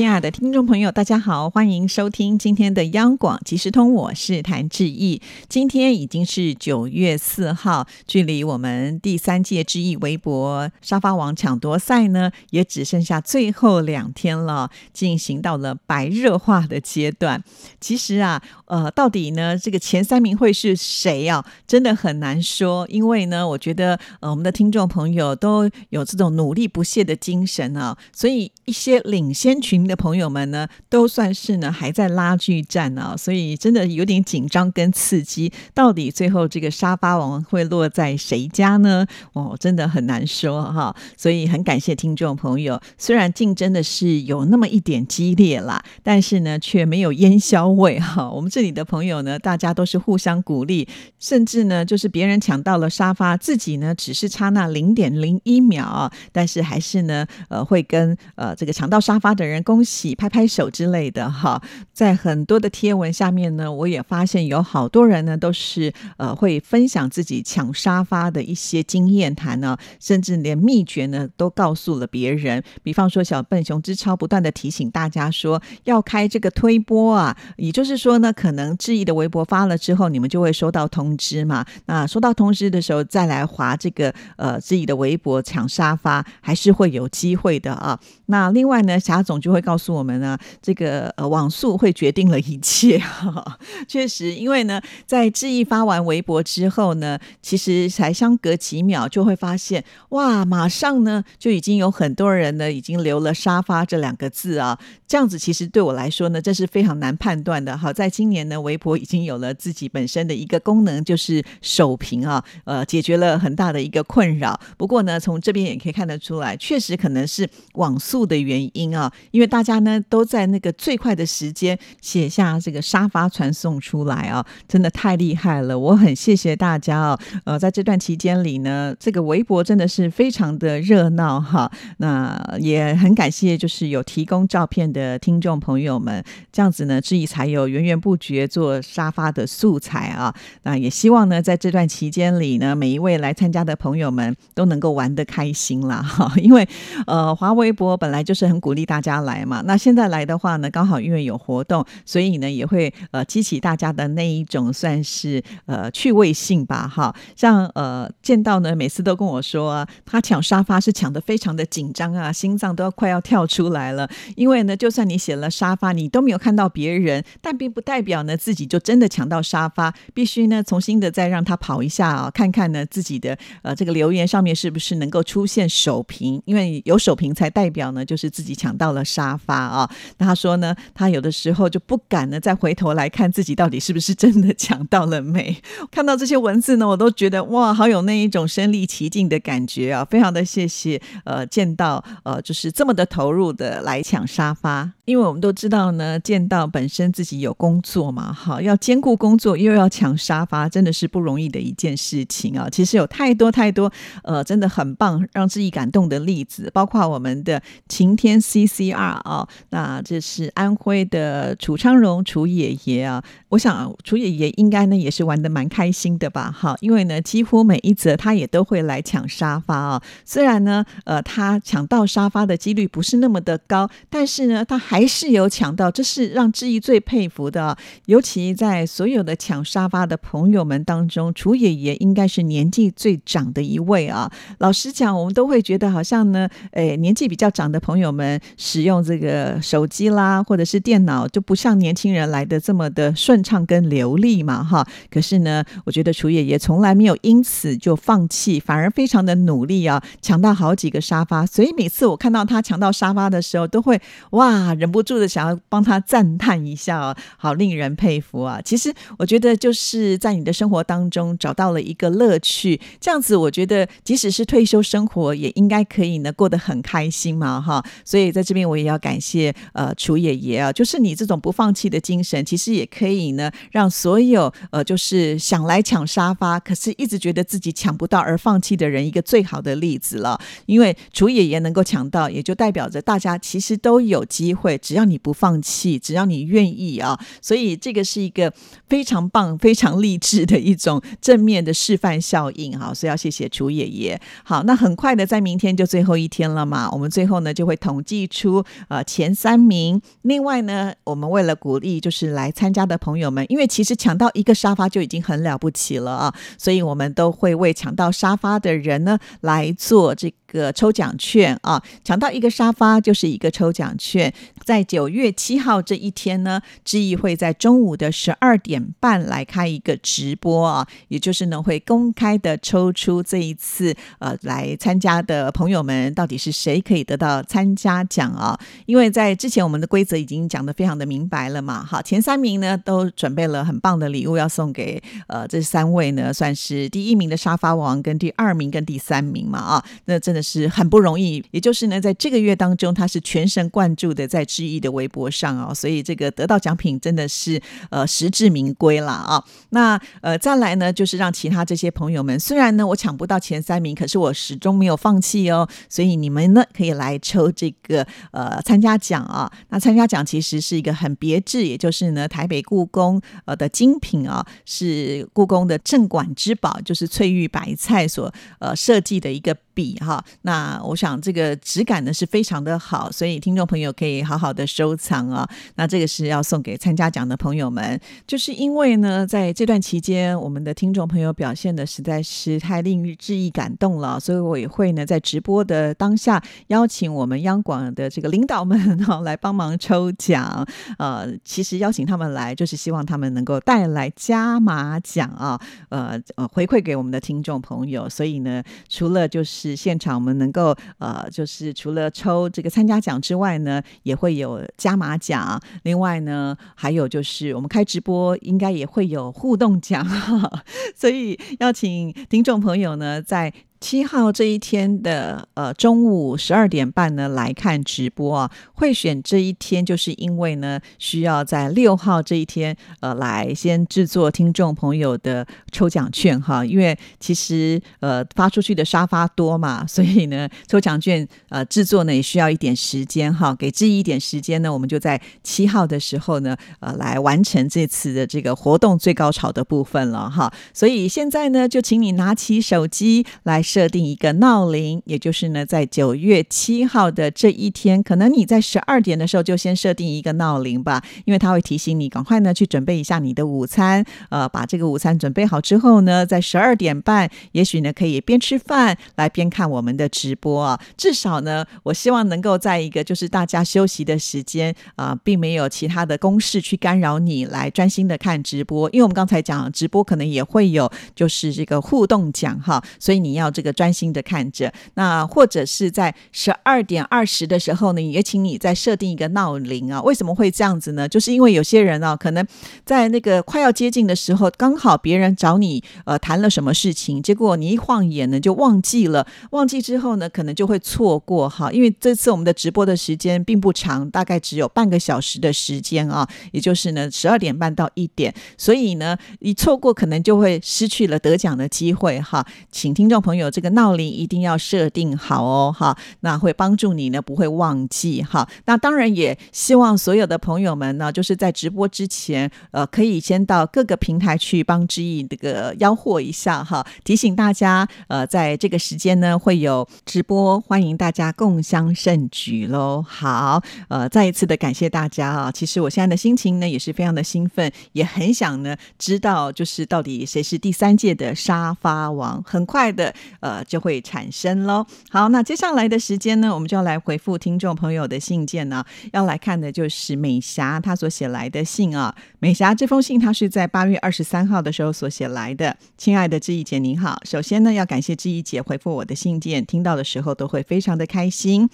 亲爱的听众朋友，大家好，欢迎收听今天的央广即时通，我是谭志毅。今天已经是九月四号，距离我们第三届志毅微博沙发王抢夺赛呢，也只剩下最后两天了，进行到了白热化的阶段。其实啊，呃，到底呢，这个前三名会是谁啊？真的很难说，因为呢，我觉得呃，我们的听众朋友都有这种努力不懈的精神啊，所以一些领先群。的朋友们呢，都算是呢还在拉锯战呢，所以真的有点紧张跟刺激。到底最后这个沙发王会落在谁家呢？哦，真的很难说哈。所以很感谢听众朋友，虽然竞争的是有那么一点激烈啦，但是呢却没有烟消味哈。我们这里的朋友呢，大家都是互相鼓励，甚至呢就是别人抢到了沙发，自己呢只是差那零点零一秒，但是还是呢呃会跟呃这个抢到沙发的人。恭喜，拍拍手之类的哈，在很多的贴文下面呢，我也发现有好多人呢都是呃会分享自己抢沙发的一些经验谈呢，甚至连秘诀呢都告诉了别人。比方说，小笨熊之超不断的提醒大家说要开这个推播啊，也就是说呢，可可能质疑的微博发了之后，你们就会收到通知嘛。那收到通知的时候再来划这个呃质疑的微博抢沙发，还是会有机会的啊。那另外呢，霞总就会。告诉我们呢，这个呃网速会决定了一切。确实，因为呢，在志毅发完微博之后呢，其实才相隔几秒，就会发现哇，马上呢就已经有很多人呢已经留了沙发这两个字啊。这样子其实对我来说呢，这是非常难判断的。好在今年呢，微博已经有了自己本身的一个功能，就是首屏啊，呃，解决了很大的一个困扰。不过呢，从这边也可以看得出来，确实可能是网速的原因啊，因为大家呢都在那个最快的时间写下这个沙发传送出来啊，真的太厉害了！我很谢谢大家哦。呃，在这段期间里呢，这个微博真的是非常的热闹哈。那也很感谢，就是有提供照片的。听众朋友们，这样子呢，质疑才有源源不绝学做沙发的素材啊。那也希望呢，在这段期间里呢，每一位来参加的朋友们都能够玩得开心啦哈。因为呃，华微博本来就是很鼓励大家来嘛。那现在来的话呢，刚好因为有活动，所以呢，也会呃激起大家的那一种算是呃趣味性吧哈。像呃见到呢，每次都跟我说他抢沙发是抢的非常的紧张啊，心脏都要快要跳出来了，因为呢。就算你写了沙发，你都没有看到别人，但并不代表表呢自己就真的抢到沙发。必须呢重新的再让他跑一下啊，看看呢自己的呃这个留言上面是不是能够出现首屏，因为有首屏才代表呢就是自己抢到了沙发啊。他说呢，他有的时候就不敢呢再回头来看自己到底是不是真的抢到了没。看到这些文字呢，我都觉得哇，好有那一种身临其境的感觉啊！非常的谢谢呃见到呃就是这么的投入的来抢沙发。因为我们都知道呢，见到本身自己有工作做嘛，哈，要兼顾工作又要抢沙发，真的是不容易的一件事情啊。其实有太多太多，呃，真的很棒，让自己感动的例子，包括我们的晴天 CCR 啊，那这是安徽的楚昌荣楚爷爷啊。我想楚爷爷应该呢也是玩的蛮开心的吧，哈，因为呢几乎每一则他也都会来抢沙发啊。虽然呢，呃，他抢到沙发的几率不是那么的高，但是呢。他还是有抢到，这是让志毅最佩服的。尤其在所有的抢沙发的朋友们当中，楚爷爷应该是年纪最长的一位啊。老实讲，我们都会觉得好像呢，诶，年纪比较长的朋友们使用这个手机啦，或者是电脑，就不像年轻人来的这么的顺畅跟流利嘛，哈。可是呢，我觉得楚爷爷从来没有因此就放弃，反而非常的努力啊，抢到好几个沙发。所以每次我看到他抢到沙发的时候，都会哇。忍不住的想要帮他赞叹一下哦，好令人人佩服啊！其实我觉得就是在你的生活当中找到了一个乐趣，这样子我觉得即使是退休生活也应该可以呢过得很开心嘛哈！所以在这边我也要感谢呃楚爷爷啊，就是你这种不放弃的精神，其实也可以呢让所有呃就是想来抢沙发，可是一直觉得自己抢不到而放弃的人一个最好的例子了。因为楚爷爷能够抢到，也就代表着大家其实都有机会，只要你不放弃，只要你愿意啊，所以这个是一个非常棒、非常励志的一种正面的示范效应哈。所以要谢谢楚爷爷。好，那很快的在明天就最后一天了嘛，我们最后呢就会统计出呃前三名。另外呢，我们为了鼓励就是来参加的朋友们，因为其实抢到一个沙发就已经很了不起了啊，所以我们都会为抢到沙发的人呢来做这。个抽奖券啊，抢到一个沙发就是一个抽奖券。在九月七号这一天呢，志毅会在中午的十二点半来开一个直播啊，也就是呢会公开的抽出这一次呃来参加的朋友们到底是谁可以得到参加奖啊？因为在之前我们的规则已经讲的非常的明白了嘛，好，前三名呢都准备了很棒的礼物要送给呃这三位呢，算是第一名的沙发王跟第二名跟第三名嘛啊，那真的。是很不容易，也就是呢，在这个月当中，他是全神贯注的在志毅的微博上啊，所以这个得到奖品真的是呃实至名归了啊。那呃再来呢，就是让其他这些朋友们，虽然呢我抢不到前三名，可是我始终没有放弃哦。所以你们呢可以来抽这个呃参加奖啊。那参加奖其实是一个很别致，也就是呢台北故宫呃的精品啊，是故宫的镇馆之宝，就是翠玉白菜所呃设计的一个。笔哈，那我想这个质感呢是非常的好，所以听众朋友可以好好的收藏啊。那这个是要送给参加奖的朋友们，就是因为呢，在这段期间，我们的听众朋友表现的实在是太令志毅感动了，所以我也会呢在直播的当下邀请我们央广的这个领导们哈来帮忙抽奖。呃，其实邀请他们来，就是希望他们能够带来加码奖啊，呃呃回馈给我们的听众朋友。所以呢，除了就。是现场，我们能够呃，就是除了抽这个参加奖之外呢，也会有加码奖。另外呢，还有就是我们开直播，应该也会有互动奖。所以要请听众朋友呢，在。七号这一天的呃中午十二点半呢来看直播啊，会选这一天就是因为呢需要在六号这一天呃来先制作听众朋友的抽奖券哈，因为其实呃发出去的沙发多嘛，所以呢抽奖券呃制作呢也需要一点时间哈，给志毅一点时间呢，我们就在七号的时候呢呃来完成这次的这个活动最高潮的部分了哈，所以现在呢就请你拿起手机来。设定一个闹铃，也就是呢，在九月七号的这一天，可能你在十二点的时候就先设定一个闹铃吧，因为它会提醒你赶快呢去准备一下你的午餐。呃，把这个午餐准备好之后呢，在十二点半，也许呢可以边吃饭来边看我们的直播啊。至少呢，我希望能够在一个就是大家休息的时间啊，并没有其他的公事去干扰你来专心的看直播。因为我们刚才讲直播可能也会有就是这个互动奖哈，所以你要。这这个专心的看着，那或者是在十二点二十的时候呢，也请你再设定一个闹铃啊。为什么会这样子呢？就是因为有些人啊，可能在那个快要接近的时候，刚好别人找你呃谈了什么事情，结果你一晃眼呢就忘记了，忘记之后呢，可能就会错过哈。因为这次我们的直播的时间并不长，大概只有半个小时的时间啊，也就是呢十二点半到一点，所以呢一错过可能就会失去了得奖的机会哈。请听众朋友。这个闹铃一定要设定好哦，哈，那会帮助你呢，不会忘记哈。那当然也希望所有的朋友们呢，就是在直播之前，呃，可以先到各个平台去帮之意这个吆喝一下哈，提醒大家，呃，在这个时间呢会有直播，欢迎大家共襄盛举喽。好，呃，再一次的感谢大家啊。其实我现在的心情呢也是非常的兴奋，也很想呢知道，就是到底谁是第三届的沙发王。很快的。呃就会产生喽。好，那接下来的时间呢，我们就要来回复听众朋友的信件呢。要来看的就是美霞她所写来的信啊。美霞这封信，她是在八月二十三号的时候所写来的。亲爱的志毅姐，您好。首先呢，要感谢志毅姐回复我的信件，听到的时候都会非常的开心。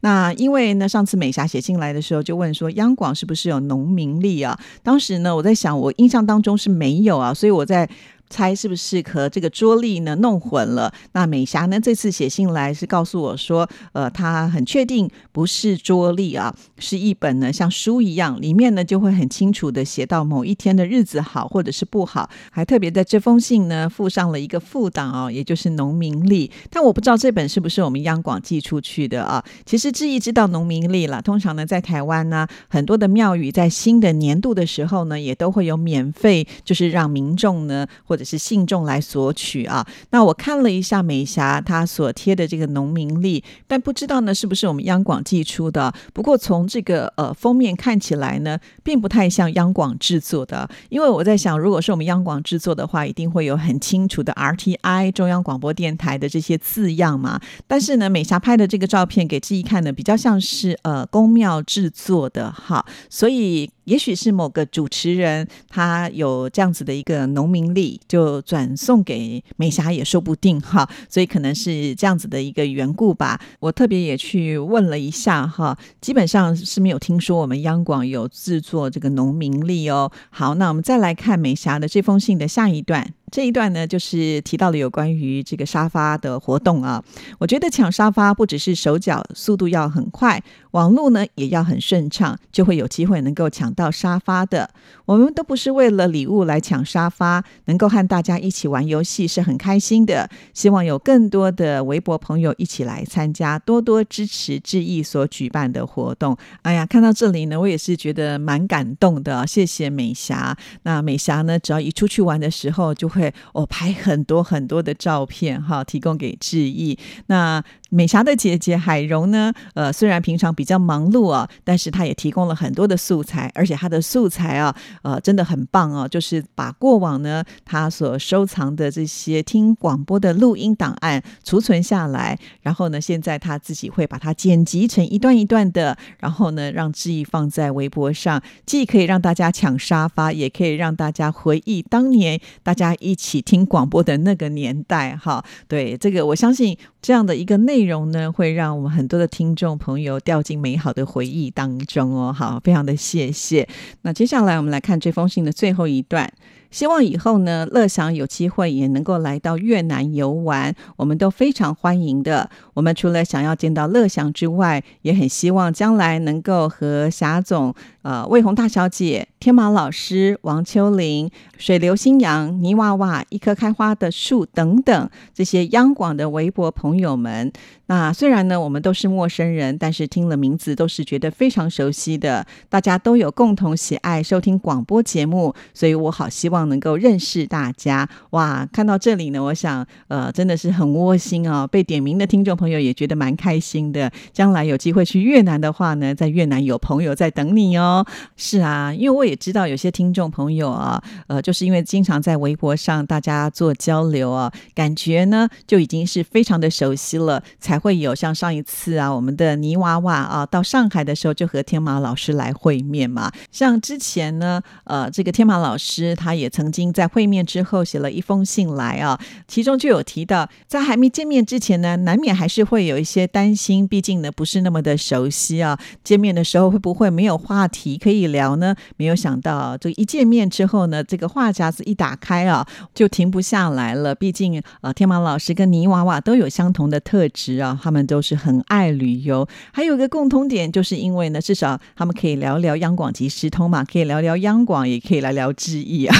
那因为呢，上次美霞写信来的时候就问说，央广是不是有农民力啊？当时呢，我在想，我印象当中是没有啊，所以我在。猜是不是和这个桌历呢弄混了？那美霞呢这次写信来是告诉我说，呃，她很确定不是桌历啊，是一本呢像书一样，里面呢就会很清楚的写到某一天的日子好或者是不好，还特别在这封信呢附上了一个副档哦，也就是农民历。但我不知道这本是不是我们央广寄出去的啊？其实志毅知道农民历了，通常呢在台湾呢很多的庙宇在新的年度的时候呢也都会有免费，就是让民众呢或者是信众来索取啊，那我看了一下美霞她所贴的这个农民历，但不知道呢是不是我们央广寄出的。不过从这个呃封面看起来呢，并不太像央广制作的，因为我在想，如果是我们央广制作的话，一定会有很清楚的 RTI 中央广播电台的这些字样嘛。但是呢，美霞拍的这个照片给志毅看的，比较像是呃宫庙制作的哈，所以。也许是某个主持人，他有这样子的一个农民力，就转送给美霞也说不定哈，所以可能是这样子的一个缘故吧。我特别也去问了一下哈，基本上是没有听说我们央广有制作这个农民力哦。好，那我们再来看美霞的这封信的下一段。这一段呢，就是提到了有关于这个沙发的活动啊。我觉得抢沙发不只是手脚速度要很快，网络呢也要很顺畅，就会有机会能够抢到沙发的。我们都不是为了礼物来抢沙发，能够和大家一起玩游戏是很开心的。希望有更多的微博朋友一起来参加，多多支持志毅所举办的活动。哎呀，看到这里呢，我也是觉得蛮感动的。谢谢美霞。那美霞呢，只要一出去玩的时候，就会。我拍很多很多的照片哈，提供给志毅。那美霞的姐姐海蓉呢？呃，虽然平常比较忙碌啊，但是她也提供了很多的素材，而且她的素材啊，呃，真的很棒哦。就是把过往呢她所收藏的这些听广播的录音档案储存下来，然后呢，现在她自己会把它剪辑成一段一段的，然后呢，让志毅放在微博上，既可以让大家抢沙发，也可以让大家回忆当年大家一起听广播的那个年代。哈，对这个，我相信这样的一个内。容呢，会让我们很多的听众朋友掉进美好的回忆当中哦。好，非常的谢谢。那接下来我们来看这封信的最后一段。希望以后呢，乐享有机会也能够来到越南游玩，我们都非常欢迎的。我们除了想要见到乐享之外，也很希望将来能够和霞总、呃魏红大小姐、天马老师、王秋玲、水流新阳、泥娃娃、一棵开花的树等等这些央广的微博朋友们。那虽然呢，我们都是陌生人，但是听了名字都是觉得非常熟悉的。大家都有共同喜爱收听广播节目，所以我好希望。能够认识大家哇！看到这里呢，我想呃，真的是很窝心哦。被点名的听众朋友也觉得蛮开心的。将来有机会去越南的话呢，在越南有朋友在等你哦。是啊，因为我也知道有些听众朋友啊，呃，就是因为经常在微博上大家做交流啊，感觉呢就已经是非常的熟悉了，才会有像上一次啊，我们的泥娃娃啊，到上海的时候就和天马老师来会面嘛。像之前呢，呃，这个天马老师他也。曾经在会面之后写了一封信来啊，其中就有提到，在还没见面之前呢，难免还是会有一些担心，毕竟呢不是那么的熟悉啊。见面的时候会不会没有话题可以聊呢？没有想到，这一见面之后呢，这个话匣子一打开啊，就停不下来了。毕竟啊，天马老师跟泥娃娃都有相同的特质他们都是很爱旅游。还有一个共通点，就是因为呢，至少他们可以聊聊央广及时通嘛，可以聊聊央广，也可以来聊志意啊。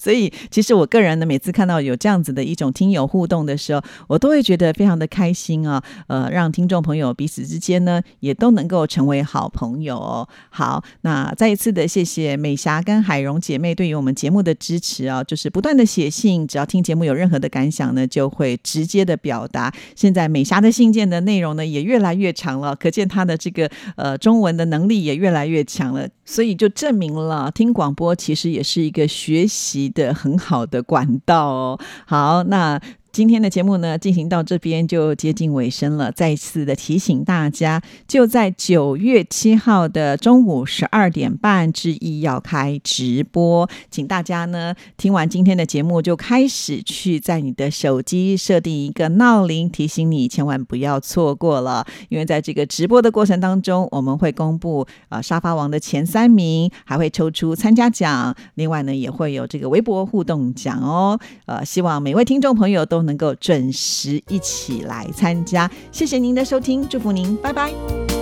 所以，其实我个人呢，每次看到有这样子的一种听友互动的时候，我都会觉得非常的开心啊。呃，让听众朋友彼此之间呢，也都能够成为好朋友。好，那再一次的谢谢美霞跟海蓉姐妹对于我们节目的支持啊，就是不断的写信，只要听节目有任何的感想呢，就会直接的表达。现在美霞的信件的内容呢，也越来越长了，可见她的这个呃中文的能力也越来越强了。所以就证明了听广播其实也是一个学习习的很好的管道哦。好，那。今天的节目呢，进行到这边就接近尾声了。再一次的提醒大家，就在九月七号的中午十二点半之一要开直播，请大家呢听完今天的节目就开始去在你的手机设定一个闹铃，提醒你千万不要错过了。因为在这个直播的过程当中，我们会公布呃沙发王的前三名，还会抽出参加奖，另外呢也会有这个微博互动奖哦。呃，希望每位听众朋友都能够准时一起来参加。谢谢您的收听，祝福您，拜拜。